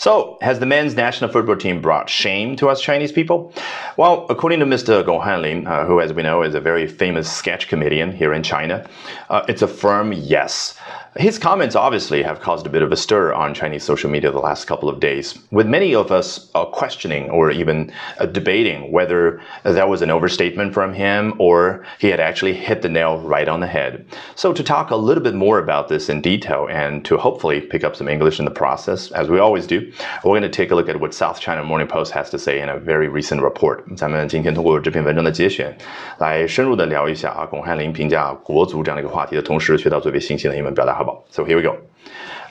So, has the men's national football team brought shame to us Chinese people? Well, according to Mr. Gong Hanlin, uh, who, as we know, is a very famous sketch comedian here in China, uh, it's a firm yes. His comments obviously have caused a bit of a stir on Chinese social media the last couple of days, with many of us uh, questioning or even uh, debating whether that was an overstatement from him or he had actually hit the nail right on the head. So, to talk a little bit more about this in detail and to hopefully pick up some English in the process, as we always do, we're going to take a look at what South China Morning Post has to say in a very recent report. 咱们今天通过这篇文章的节选，来深入的聊一下啊，巩汉林评价国足这样的一个话题的同时，学到最为新鲜的英文表达。so here we go.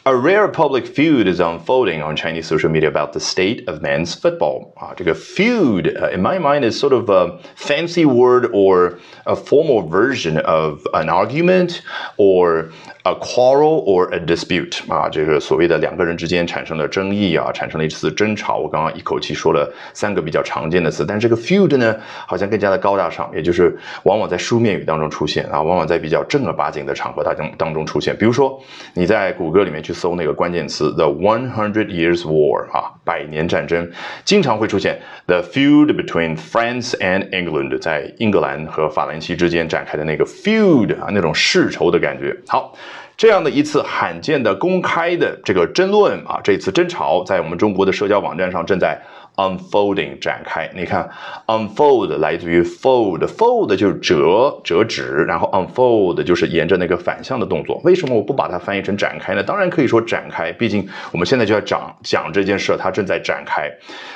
A rare public feud is unfolding on Chinese social media about the state of men's football. 啊，这个 feud, uh, in my mind, is sort of a fancy word or a formal version of an argument or a quarrel or a dispute 啊，这个所谓的两个人之间产生了争议啊，产生了一次争吵。我刚刚一口气说了三个比较常见的词，但这个 feud 呢，好像更加的高大上，也就是往往在书面语当中出现啊，往往在比较正儿八经的场合当中当中出现。比如说你在谷歌里面去搜那个关键词 the One Hundred Years War 啊，百年战争，经常会出现 the feud between France and England，在英格兰和法兰西之间展开的那个 feud 啊，那种世仇的感觉。好。这样的一次罕见的公开的这个争论啊，这次争吵在我们中国的社交网站上正在。Unfolding 展开，你看，unfold 来自于 fold，fold 就是折折纸，然后 unfold 就是沿着那个反向的动作。为什么我不把它翻译成展开呢？当然可以说展开，毕竟我们现在就要讲讲这件事，它正在展开，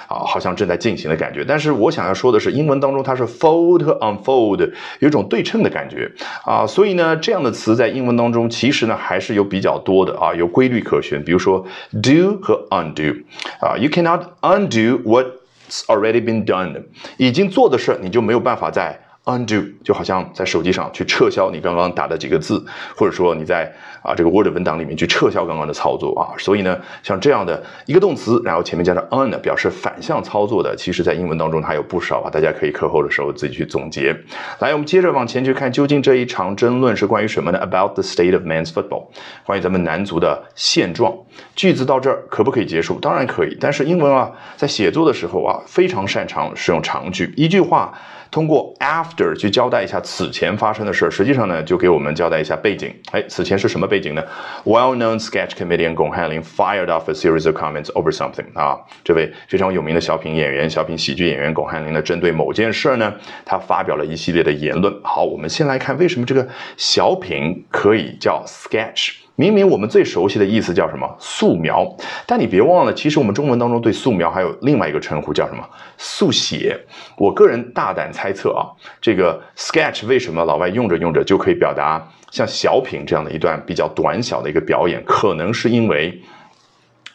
啊，好像正在进行的感觉。但是我想要说的是，英文当中它是 fold 和 unfold 有一种对称的感觉啊，所以呢，这样的词在英文当中其实呢还是有比较多的啊，有规律可循。比如说 do 和 undo 啊，you cannot undo。What's already been done，已经做的事，你就没有办法再 undo，就好像在手机上去撤销你刚刚打的几个字，或者说你在啊这个 Word 文档里面去撤销刚刚的操作啊。所以呢，像这样的一个动词，然后前面加上 un 表示反向操作的，其实在英文当中它有不少啊。大家可以课后的时候自己去总结。来，我们接着往前去看，究竟这一场争论是关于什么呢？About the state of men's football，关于咱们男足的现状。句子到这儿可不可以结束？当然可以。但是英文啊，在写作的时候啊，非常擅长使用长句，一句话。通过 after 去交代一下此前发生的事，实际上呢，就给我们交代一下背景。哎，此前是什么背景呢？Well-known sketch comedian Gong Hanlin fired off a series of comments over something。啊，这位非常有名的小品演员、小品喜剧演员巩汉林呢，针对某件事呢，他发表了一系列的言论。好，我们先来看为什么这个小品可以叫 sketch。明明我们最熟悉的意思叫什么素描，但你别忘了，其实我们中文当中对素描还有另外一个称呼叫什么速写。我个人大胆猜测啊，这个 sketch 为什么老外用着用着就可以表达像小品这样的一段比较短小的一个表演，可能是因为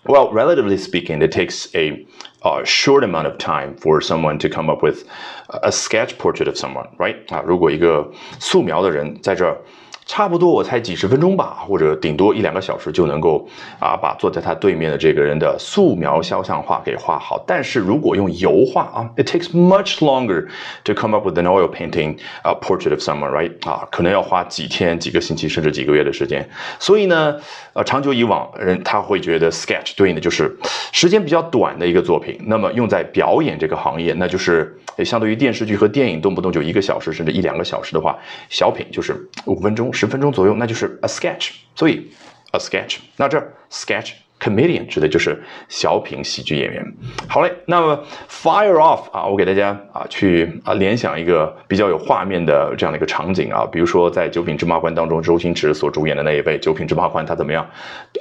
，well relatively speaking it takes a a short amount of time for someone to come up with a sketch portrait of someone right 啊，如果一个素描的人在这。差不多我猜几十分钟吧，或者顶多一两个小时就能够啊把坐在他对面的这个人的素描肖像画给画好。但是如果用油画啊，it takes much longer to come up with an oil painting a portrait of someone，right？啊，可能要花几天、几个星期甚至几个月的时间。所以呢，呃，长久以往，人他会觉得 sketch 对应的就是时间比较短的一个作品。那么用在表演这个行业，那就是相对于电视剧和电影动不动就一个小时甚至一两个小时的话，小品就是五分钟。十分钟左右，那就是 a sketch。所以 a sketch，那这 sketch comedian 指的就是小品喜剧演员。好嘞，那么 fire off 啊，我给大家啊去啊联想一个比较有画面的这样的一个场景啊，比如说在《九品芝麻官》当中，周星驰所主演的那一位《九品芝麻官》，他怎么样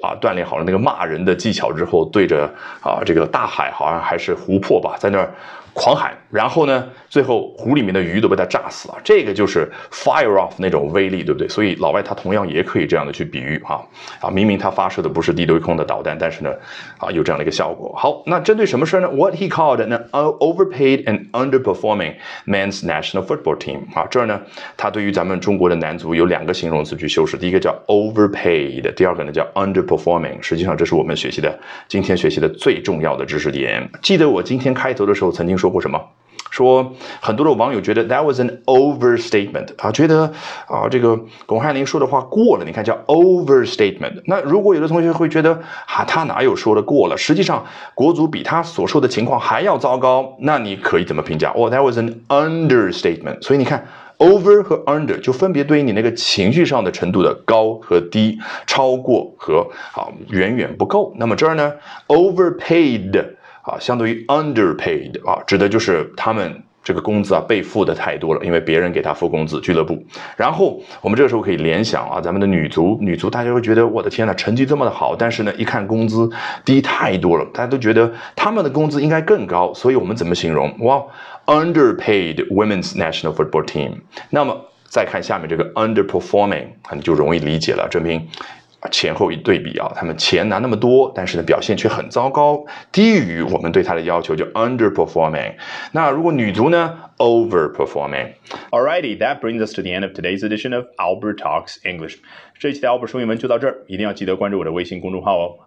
啊锻炼好了那个骂人的技巧之后，对着啊这个大海，好像还是湖泊吧，在那儿。狂喊，然后呢，最后湖里面的鱼都被他炸死了。这个就是 fire off 那种威力，对不对？所以老外他同样也可以这样的去比喻啊啊，明明他发射的不是地对空的导弹，但是呢，啊有这样的一个效果。好，那针对什么事儿呢？What he called an overpaid and underperforming men's national football team 啊，这儿呢，他对于咱们中国的男足有两个形容词去修饰，第一个叫 overpaid，第二个呢叫 underperforming。实际上这是我们学习的今天学习的最重要的知识点。记得我今天开头的时候曾经说说过什么？说很多的网友觉得 that was an overstatement 啊，觉得啊这个巩汉林说的话过了，你看叫 overstatement。那如果有的同学会觉得啊他哪有说的过了？实际上国足比他所说的情况还要糟糕，那你可以怎么评价？哦，that was an understatement。所以你看。over 和 under 就分别对应你那个情绪上的程度的高和低，超过和啊远远不够。那么这儿呢，overpaid 啊，相对于 underpaid 啊，指的就是他们这个工资啊被付的太多了，因为别人给他付工资，俱乐部。然后我们这个时候可以联想啊，咱们的女足，女足大家会觉得我的天呐，成绩这么的好，但是呢，一看工资低太多了，大家都觉得他们的工资应该更高，所以我们怎么形容？哇！underpaid women's national football team。那么再看下面这个 underperforming，你就容易理解了，证明前后一对比啊，他们钱拿那么多，但是呢表现却很糟糕，低于我们对他的要求，就 underperforming。那如果女足呢？overperforming。Alrighty, that brings us to the end of today's edition of Albert Talks English。这一期的 Albert 说英文就到这儿，一定要记得关注我的微信公众号哦。